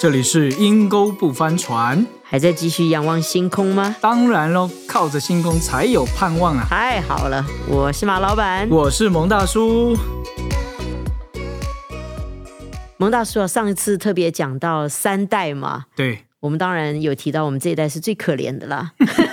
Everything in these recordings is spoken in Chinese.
这里是阴沟不翻船，还在继续仰望星空吗？当然喽，靠着星空才有盼望啊！太好了，我是马老板，我是蒙大叔。蒙大叔啊，上一次特别讲到三代嘛，对，我们当然有提到我们这一代是最可怜的啦。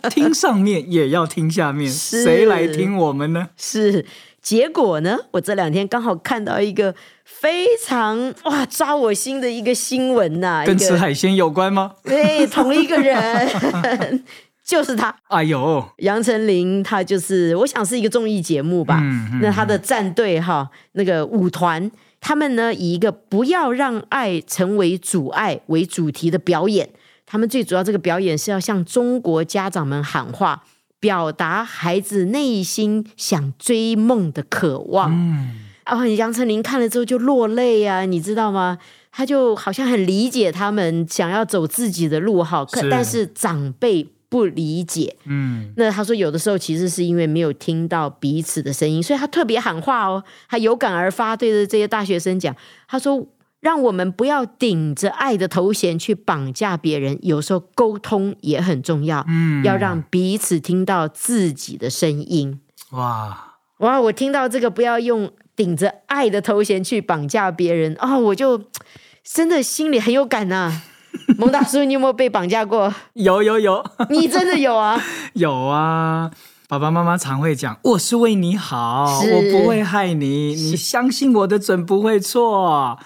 听上面也要听下面，是谁来听我们呢？是，结果呢，我这两天刚好看到一个非常哇抓我心的一个新闻呐、跟吃海鲜有关吗？对同一个人，就是他。哎呦，杨丞琳，他就是我想是一个综艺节目吧。嗯嗯那他的战队哈，那个舞团，他们呢以一个不要让爱成为阻碍为主题的表演。他们最主要这个表演是要向中国家长们喊话，表达孩子内心想追梦的渴望。嗯，啊，杨丞琳看了之后就落泪啊，你知道吗？他就好像很理解他们想要走自己的路哈，可是但是长辈不理解。嗯，那他说，有的时候其实是因为没有听到彼此的声音，所以他特别喊话哦，他有感而发，对着这些大学生讲，他说：“让我们不要顶着爱的头衔去绑架别人，有时候沟通也很重要，嗯要让彼此听到自己的声音。”哇，哇，我听到这个，不要用顶着爱的头衔去绑架别人哦，我就 真的心里很有感呐、蒙大叔，你有没有被绑架过？有有有你真的有啊？有啊！爸爸妈妈常会讲：“我是为你好，我不会害你，你相信我的准不会错。”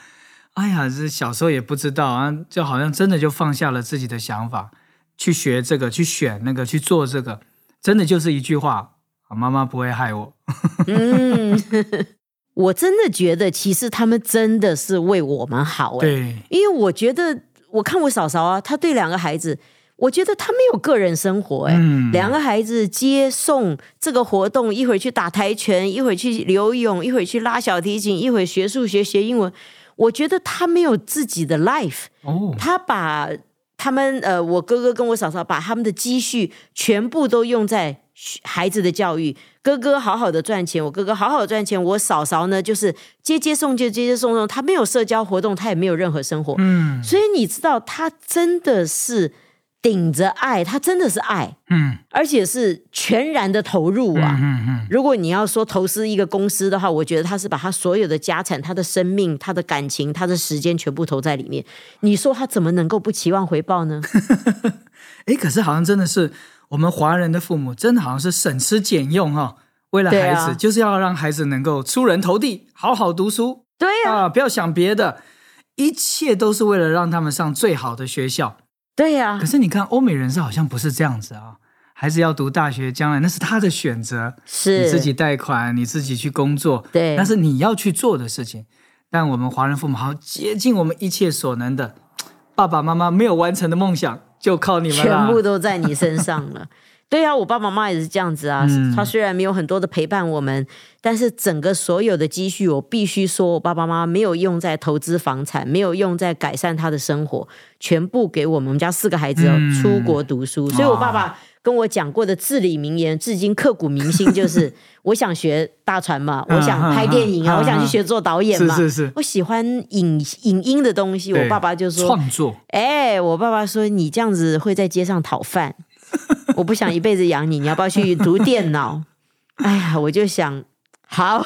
哎呀，这小时候也不知道啊，就好像真的就放下了自己的想法，去学这个，去选那个，去做这个，真的就是一句话：“啊，妈妈不会害我。嗯，我真的觉得，其实他们真的是为我们好哎，对，因为我觉得，我看我嫂嫂啊，她对两个孩子，我觉得他没有个人生活哎，嗯两个孩子接送这个活动，一会儿去打跆拳，一会儿去游泳，一会儿去拉小提琴，一会儿学数学、学英文。我觉得他没有自己的 life，哦，他把他们呃，我哥哥跟我嫂嫂把他们的积蓄全部都用在孩子的教育。哥哥好好的赚钱，我哥哥好好的赚钱，我嫂嫂呢就是接接送接接接送送，他没有社交活动，他也没有任何生活。嗯所以你知道，他真的是顶着爱，他真的是爱，嗯而且是全然的投入啊。嗯嗯，如果你要说投资一个公司的话，我觉得他是把他所有的家产、他的生命、他的感情、他的时间全部投在里面。你说他怎么能够不期望回报呢？哎，可是好像真的是我们华人的父母，真的好像是省吃俭用哈、哦，为了孩子，就是要让孩子能够出人头地，好好读书对呀、啊，不要想别的，一切都是为了让他们上最好的学校。对呀、可是你看，欧美人士好像不是这样子啊，孩子要读大学，将来那是他的选择，是你自己贷款，你自己去工作，对那是你要去做的事情。但我们华人父母好像竭尽我们一切所能的，爸爸妈妈没有完成的梦想，就靠你们全。部都在你身上了。对啊，我爸爸妈妈也是这样子啊。嗯他虽然没有很多的陪伴我们，但是整个所有的积蓄，我必须说，我爸爸妈妈没有用在投资房产，没有用在改善他的生活，全部给我们。我们家四个孩子哦、嗯出国读书，所以我爸爸跟我讲过的至理名言，至今刻骨铭心，就是 我想学大船嘛，我想拍电影啊，我想去学做导演嘛，是是是我喜欢影影音的东西。我爸爸就说，创作，哎，我爸爸说你这样子会在街上讨饭，我不想一辈子养你，你要不要去读电脑？哎呀，我就想好，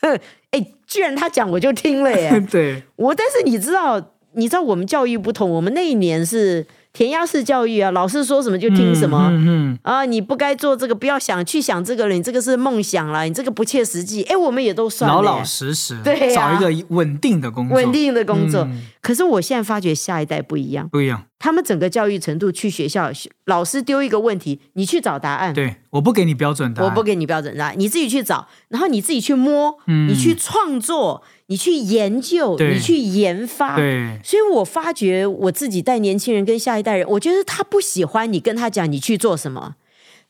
哎，居然他讲我就听了耶。对，我但是你知道，你知道我们教育不同，我们那一年是填鸭式教育啊，老师说什么就听什么。嗯嗯啊，你不该做这个，不要想去想这个了，你这个是梦想了，你这个不切实际。哎，我们也都嗯算了老老实实，对呀找一个稳定的工作，稳定的工作。嗯可是我现在发觉下一代不一样。不一样。他们整个教育程度去学校，老师丢一个问题，你去找答案。对，我不给你标准答案，我不给你标准答案，你自己去找，然后你自己去摸，嗯你去创作，你去研究，你去研发。对，所以我发觉我自己带年轻人跟下一代人，我觉得他不喜欢你跟他讲你去做什么，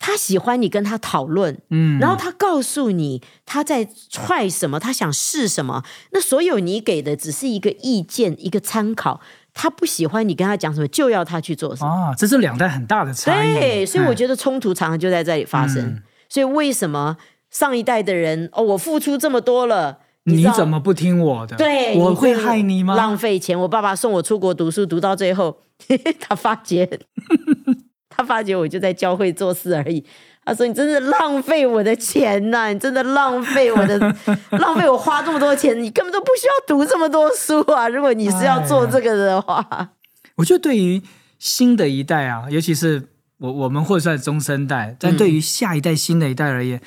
他喜欢你跟他讨论，嗯，然后他告诉你他在踹什么，他想试什么。那所有你给的只是一个意见，一个参考。他不喜欢你跟他讲什么，就要他去做什么。啊，这是两代很大的差异。对，所以我觉得冲突常常就在这里发生。嗯所以为什么上一代的人哦，我付出这么多了，你怎么不听我的？对，我会害你吗？浪费钱。我爸爸送我出国读书，读到最后，他发觉，他发觉我就在教会做事而已。他说：“你真的浪费我的钱呐、你真的浪费我的，浪费我花这么多钱，你根本都不需要读这么多书啊！如果你是要做这个的话，我觉得对于新的一代啊，尤其是我我们或者算中生代，但对于下一代新的一代而言，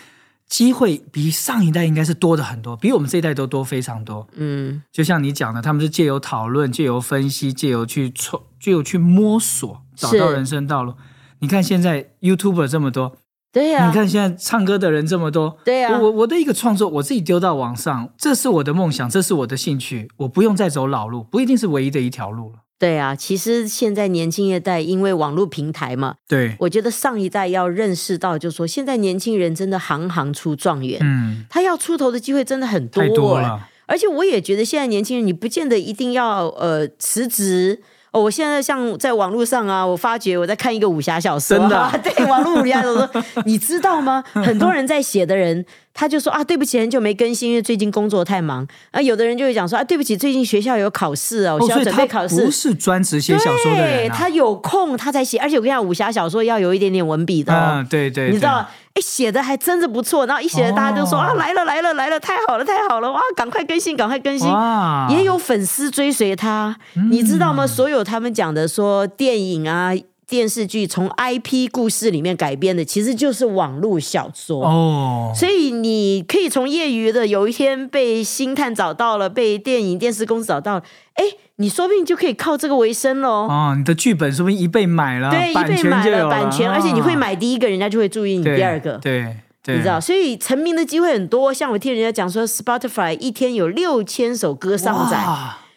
机会比上一代应该是多的很多，比我们这一代都多非常多。嗯，就像你讲的，他们是借由讨论、借由分析、借由去创、借由去摸索，找到人生道路。你看现在 YouTuber 这么多，对呀、你看现在唱歌的人这么多，对呀、我我的一个创作，我自己丢到网上，这是我的梦想，这是我的兴趣，我不用再走老路，不一定是唯一的一条路了。对啊。其实现在年轻一代因为网络平台嘛，对，我觉得上一代要认识到，就是说现在年轻人真的行行出状元，嗯，他要出头的机会真的很多、太多哎了。而且我也觉得现在年轻人，你不见得一定要呃辞职。哦，我现在像在网络上啊，我发觉我在看一个武侠小说，真的啊 对网络武侠小说，你知道吗？很多人在写的人，他就说啊，对不起，很久没更新，因为最近工作太忙。啊，有的人就会讲说啊，对不起，最近学校有考试啊，我哦，需要准备考试。不是专职写小说的对人、啊，他有空他才写，而且我跟你讲，武侠小说要有一点点文笔的哦。嗯，对对，你知道，哎，写的还真的不错，然后一写，大家就说、哦啊，来了来了来了，太好了太好了，哇，赶快更新，赶快更新。哇，也有粉丝追随他，嗯你知道吗？所有他们讲的说电影啊、电视剧从 IP 故事里面改编的，其实就是网络小说。哦，所以你可以从业余的，有一天被星探找到了，被电影电视公司找到了，哎，你说不定就可以靠这个为生喽。哦，你的剧本说不定一被买了，对，一被买了版权，啊而且你会买第一个，人家就会注意你第二个。对对，你知道，所以成名的机会很多。像我听人家讲说，Spotify 一天有六千首歌上载，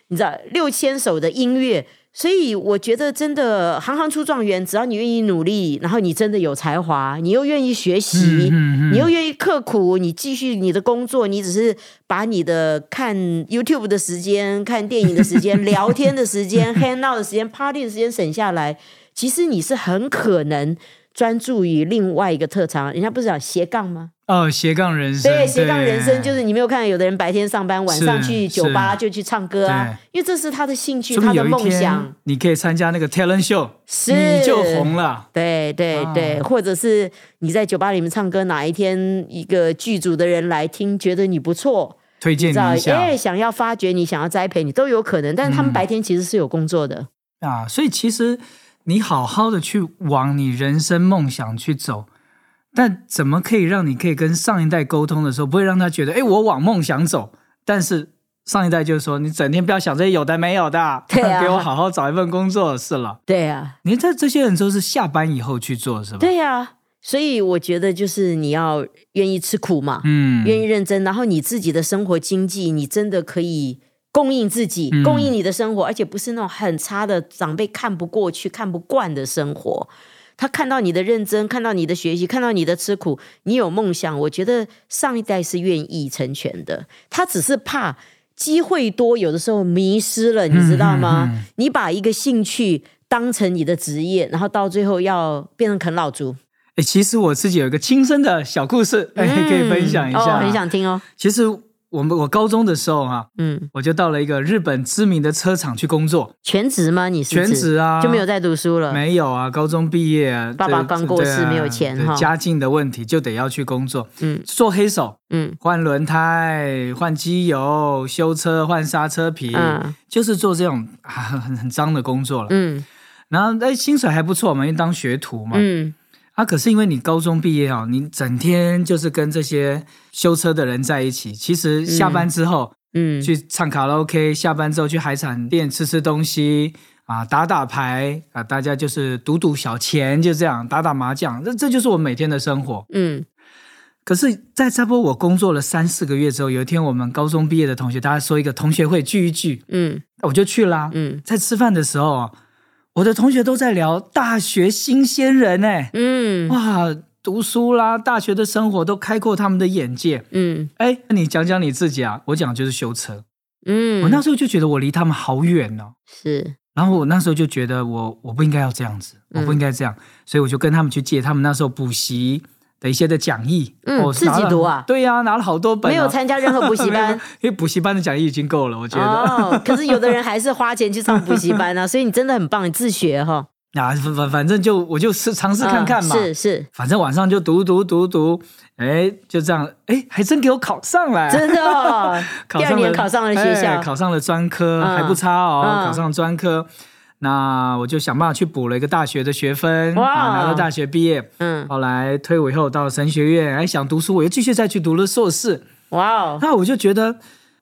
你知道六千首的音乐，所以我觉得真的行行出状元，只要你愿意努力，然后你真的有才华，你又愿意学习，嗯嗯嗯你又愿意刻苦，你继续你的工作，你只是把你的看 YouTube 的时间、看电影的时间、聊天的时间、hang out 的时间、party 的时间省下来，其实你是很可能。专注于另外一个特长，人家不是讲斜杠吗？哦，斜杠人生，对，斜杠人生就是你没有看到有的人白天上班，晚上去酒吧就去唱歌啊，因为这是他的兴趣，他的梦想。你可以参加那个 talent show，是你就红了。对对啊对，或者是你在酒吧里面唱歌，哪一天一个剧组的人来听，觉得你不错，推荐你一下哎，想要发掘你，想要栽培你都有可能。但是他们嗯白天其实是有工作的，啊，所以其实你好好的去往你人生梦想去走，但怎么可以让你可以跟上一代沟通的时候，不会让他觉得，哎，我往梦想走，但是上一代就是说，你整天不要想这些有的没有的，对啊。给我好好找一份工作是了。对啊，你这这些人都是下班以后去做是吧？对呀、所以我觉得就是你要愿意吃苦嘛，嗯，愿意认真，然后你自己的生活经济，你真的可以供应自己，嗯供应你的生活，而且不是那种很差的长辈看不过去、看不惯的生活。他看到你的认真，看到你的学习，看到你的吃苦，你有梦想，我觉得上一代是愿意成全的。他只是怕机会多，有的时候迷失了，你知道吗？嗯嗯嗯你把一个兴趣当成你的职业，然后到最后要变成啃老族，哎，其实我自己有一个亲身的小故事，哎、可以分享一下。哦，很想听哦。其实我们我高中的时候哈、嗯，我就到了一个日本知名的车厂去工作，全职吗？你是全指职啊，就没有再读书了。没有啊，高中毕业啊，爸爸这刚过世啊没有钱哈。家境的问题就得要去工作，嗯。做黑手，嗯。换轮胎、换机油、修车、换刹车皮，嗯。就是做这种 很很脏的工作了。嗯。然后哎，薪水还不错嘛，因为当学徒嘛。嗯啊，可是因为你高中毕业哦，你整天就是跟这些修车的人在一起，其实下班之后、嗯，去唱卡拉 OK，下班之后去海产店吃吃东西啊，打打牌啊，大家就是赌赌小钱，就这样打打麻将，这这就是我每天的生活。嗯可是，在差不多我工作了三四个月之后，有一天我们高中毕业的同学，大家说一个同学会聚一聚，嗯我就去啦。嗯在吃饭的时候啊，我的同学都在聊大学新鲜人哎、嗯哇，读书啦，大学的生活都开阔他们的眼界。嗯哎，那你讲讲你自己啊？我讲就是修车。嗯，我那时候就觉得我离他们好远哦。是然后我那时候就觉得我我不应该要这样子，我不应该这样，所以我就跟他们去借他们那时候补习的一些的讲义，嗯自己读啊？对呀、拿了好多本、啊，没有参加任何补习班？因为补习班的讲义已经够了，我觉得。哦。可是有的人还是花钱去上补习班啊，所以你真的很棒，你自学哈、啊，反反反正就我就是尝试看看嘛，嗯是是，反正晚上就读读读读，哎，就这样，哎，还真给我考上了，真的、哦，考上了第二年考上了学校。哎，考上了专科，嗯还不差哦，嗯。考上了专科。那我就想办法去补了一个大学的学分，哇啊，拿到大学毕业。嗯，后来退伍以后到神学院，哎，想读书，我又继续再去读了硕士。哇哦，那我就觉得，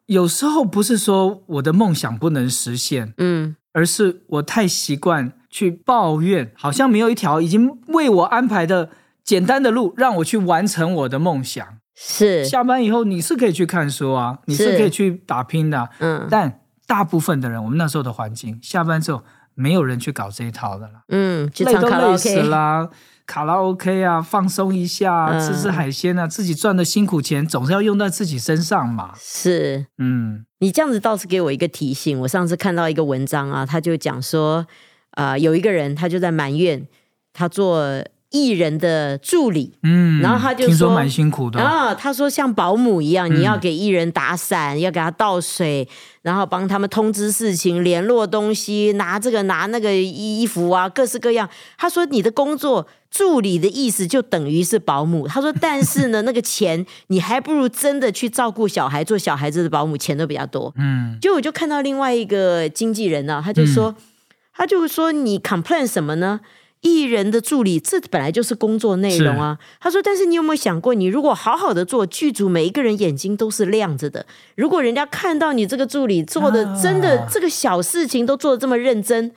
有时候不是说我的梦想不能实现，嗯，而是我太习惯去抱怨，好像没有一条已经为我安排的简单的路，让我去完成我的梦想。是，下班以后你是可以去看书啊，你是是可以去打拼的啊、嗯但大部分的人，我们那时候的环境，下班之后没有人去搞这一套的啦，嗯，去累都累死啦。卡拉 OK 啊，放松一下吃吃海鲜啊，自己赚的辛苦钱总是要用在自己身上嘛。是。嗯你这样子倒是给我一个提醒。我上次看到一个文章啊，他就讲说，啊，有一个人他就在埋怨他做艺人的助理，嗯，然后他就说蛮辛苦的哦，啊，他说像保姆一样，嗯你要给艺人打伞，要给他倒水，然后帮他们通知事情、联络东西、拿这个拿那个衣服啊，各式各样。他说你的工作助理的意思就等于是保姆。他说，但是呢，那个钱你还不如真的去照顾小孩，做小孩子的保姆，钱都比较多。嗯就我就看到另外一个经纪人呢、他就说，他就说你 complain 什么呢？艺人的助理，这本来就是工作内容啊。他说，但是你有没有想过，你如果好好的做，剧组每一个人眼睛都是亮着的。如果人家看到你这个助理做的啊真的这个小事情都做的这么认真。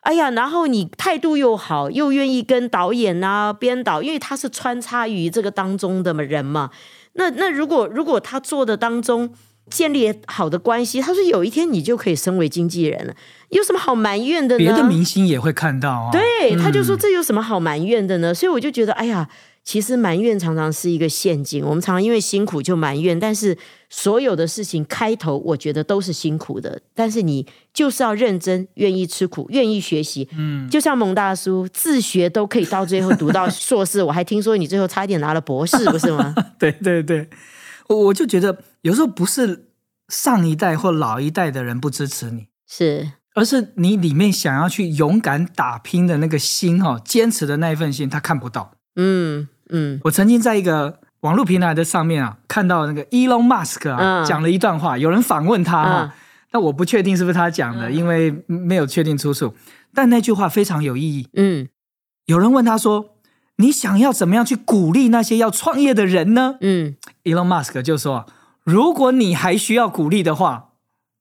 哎呀，然后你态度又好，又愿意跟导演啊、编导，因为他是穿插于这个当中的人嘛。那那如果如果他做的当中建立好的关系，他说有一天你就可以升为经纪人了，有什么好埋怨的呢？别的明星也会看到啊。对，他就说这有什么好埋怨的呢？所以我就觉得，哎呀，其实埋怨常常是一个陷阱。我们常常因为辛苦就埋怨，但是所有的事情开头我觉得都是辛苦的，但是你就是要认真，愿意吃苦，愿意学习。嗯，就像蒙大叔自学都可以到最后读到硕士，我还听说你最后差一点拿了博士，不是吗？对对对，我我就觉得有时候不是上一代或老一代的人不支持你，是，而是你里面想要去勇敢打拼的那个心哈、哦，坚持的那一份心，他看不到。嗯嗯我曾经在一个网络平台的上面啊，看到那个 Elon Musk 啊、嗯讲了一段话，有人访问他哈、嗯但我不确定是不是他讲的，因为没有确定出处。但那句话非常有意义。嗯有人问他说：“你想要怎么样去鼓励那些要创业的人呢嗯，？”Elon Musk 就说：“如果你还需要鼓励的话，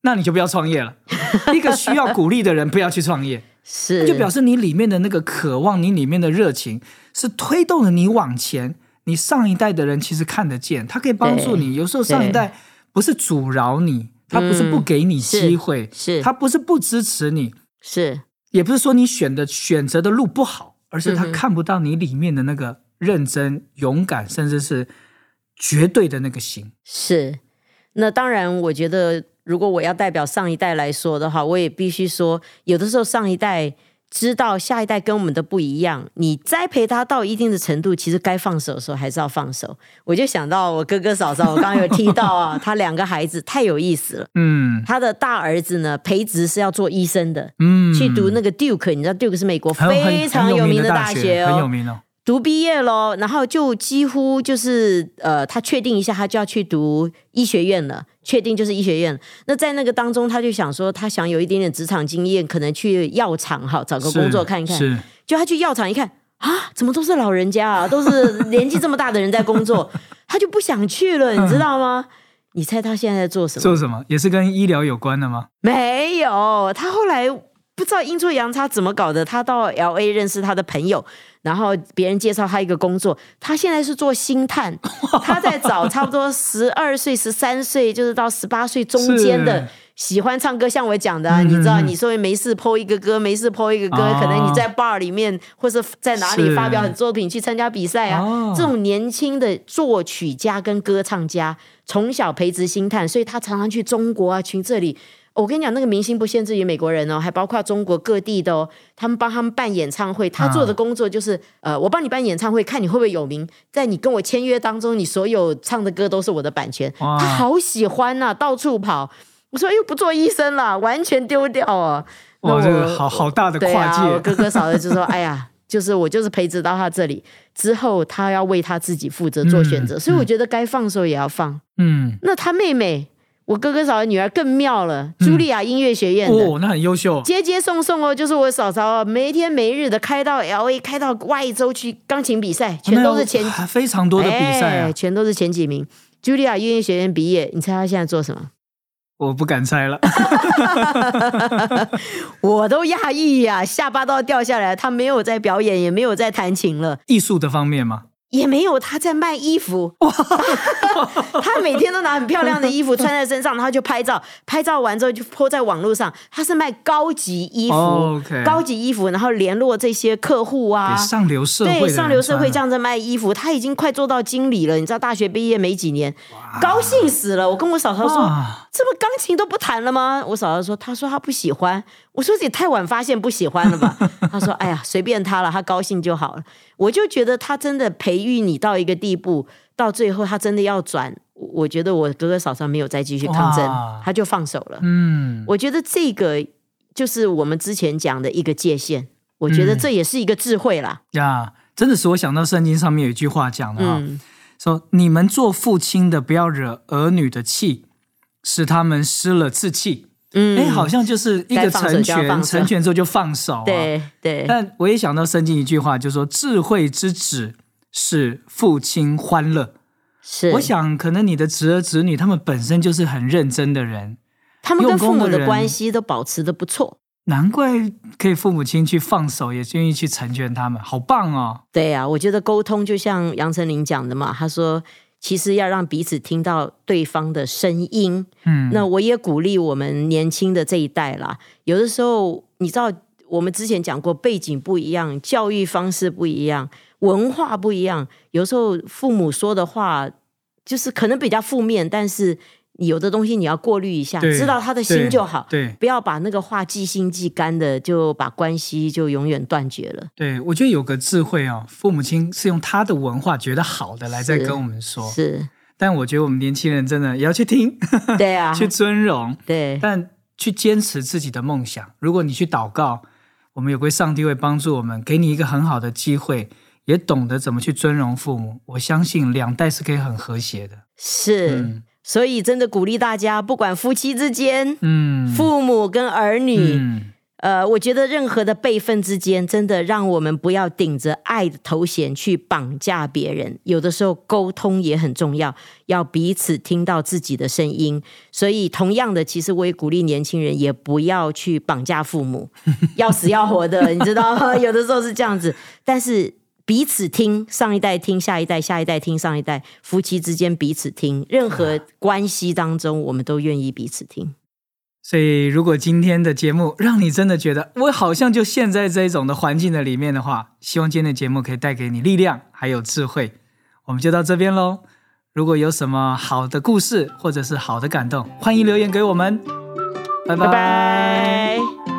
那你就不要创业了。一个需要鼓励的人不要去创业，是，就表示你里面的那个渴望，你里面的热情是推动了你往前。你上一代的人其实看得见，他可以帮助你。有时候上一代不是阻挠你，他不是不给你机会，嗯是他不是不支持你，是。也不是说你选的选择的路不好，而是他看不到你里面的那个认真、勇敢，甚至是绝对的那个心。是，那当然，我觉得如果我要代表上一代来说的话，我也必须说，有的时候上一代知道下一代跟我们的不一样，你栽培他到一定的程度，其实该放手的时候还是要放手。我就想到我哥哥嫂嫂，我刚刚有提到啊，他两个孩子太有意思了。嗯他的大儿子呢，培植是要做医生的，嗯，去读那个 Duke，你知道 Duke 是美国非常有名的的大学哦，很有名哦。读毕业喽，然后就几乎就是呃，他确定一下，他就要去读医学院了，确定就是医学院。那在那个当中，他就想说，他想有一点点职场经验，可能去药厂哈找个工作看一看。是就他去药厂一看啊，怎么都是老人家啊，都是年纪这么大的人在工作，他就不想去了，你知道吗？你猜他现在在做什么？做什么？也是跟医疗有关的吗？没有，他后来不知道阴错阳差怎么搞的，他到 L A 认识他的朋友，然后别人介绍他一个工作，他现在是做星探，他在找差不多十二岁、十三岁，就是到十八岁中间的。喜欢唱歌，像我讲的、啊，嗯你知道，你说没事播一个歌，没事播一个歌，哦可能你在 bar 里面或是在哪里发表很作品，去参加比赛啊，哦这种年轻的作曲家跟歌唱家从小培植星探，所以他常常去中国啊，去这里。我跟你讲，那个明星不限制于美国人哦，还包括中国各地的哦。他们帮他们办演唱会，他做的工作就是，呃，我帮你办演唱会，看你会不会有名。在你跟我签约当中，你所有唱的歌都是我的版权。他好喜欢呐、到处跑。我说，又不做医生了，完全丢掉啊！那哇，这个好好大的对跨啊，我界，哥哥嫂子就说：“ 哎呀，就是我就是培植到他这里之后，他要为他自己负责做选择，嗯所以我觉得该放的时候也要放。嗯，那他妹妹，我哥哥嫂子女儿更妙了，茱莉亚音乐学院的。哦，那很优秀，接接送送哦，就是我嫂嫂哦，没天没日的开到 L A，开到外州去钢琴比赛，全都是前非常多的比赛啊哎，全都是前几名。茱莉亚音乐学院毕业，你猜她现在做什么？我不敢猜了。我都讶异呀，下巴都要掉下来。她没有在表演，也没有在弹琴了。艺术的方面嘛，也没有他在卖衣服，他每天都拿很漂亮的衣服穿在身上，然后就拍照，拍照完之后就 po 在网络上。他是卖高级衣服，高级衣服，然后联络这些客户啊，上流社会对，上流社会这样子卖衣服，他已经快做到经理了。你知道大学毕业没几年，高兴死了。我跟我嫂嫂说哇，这不钢琴都不弹了吗？我嫂子说，她说她不喜欢。我说也太晚发现不喜欢了吧？她说，哎呀，随便她了，她高兴就好了。我就觉得她真的培育你到一个地步，到最后她真的要转，我我觉得我哥哥嫂嫂没有再继续抗争哇，他就放手了。嗯，我觉得这个就是我们之前讲的一个界限。我觉得嗯这也是一个智慧啦。呀，真的是我想到圣经上面有一句话讲的哈，嗯，说你们做父亲的不要惹儿女的气，使他们失了志气。嗯哎、好像就是一个成全，成全之后就放手、啊。。对对，但我也想到圣经一句话，就说智慧之子是父亲欢乐。是。我想，可能你的侄儿侄女他们本身就是很认真的人，他们跟父母的关系都保持的不错。难怪可以父母亲去放手，也愿意去成全他们，好棒哦！对呀、我觉得沟通就像杨丞琳讲的嘛，他说其实要让彼此听到对方的声音。嗯，那我也鼓励我们年轻的这一代啦，有的时候你知道，我们之前讲过，背景不一样，教育方式不一样，文化不一样，有时候父母说的话就是可能比较负面，但是有的东西你要过滤一下，知道他的心就好。对不要把那个话记心记干的，就把关系就永远断绝了。对，我觉得有个智慧哦，父母亲是用他的文化觉得好的来在跟我们说，是，但我觉得我们年轻人真的也要去听，对啊，去尊荣，对，但去坚持自己的梦想。如果你去祷告，我们有归上帝会帮助我们，给你一个很好的机会，也懂得怎么去尊荣父母。我相信两代是可以很和谐的。是。嗯所以真的鼓励大家，不管夫妻之间、嗯，父母跟儿女，嗯呃，我觉得任何的辈分之间，真的让我们不要顶着爱的头衔去绑架别人。有的时候沟通也很重要，要彼此听到自己的声音。所以，同样的，其实我也鼓励年轻人也不要去绑架父母，要死要活的，你知道吗？有的时候是这样子，但是。彼此听，上一代听下一代，下一代听上一代，夫妻之间彼此听，任何关系当中，我们都愿意彼此听。所以，如果今天的节目让你真的觉得我好像就陷在这种的环境的里面的话，希望今天的节目可以带给你力量还有智慧。我们就到这边喽。如果有什么好的故事或者是好的感动，欢迎留言给我们。拜拜拜。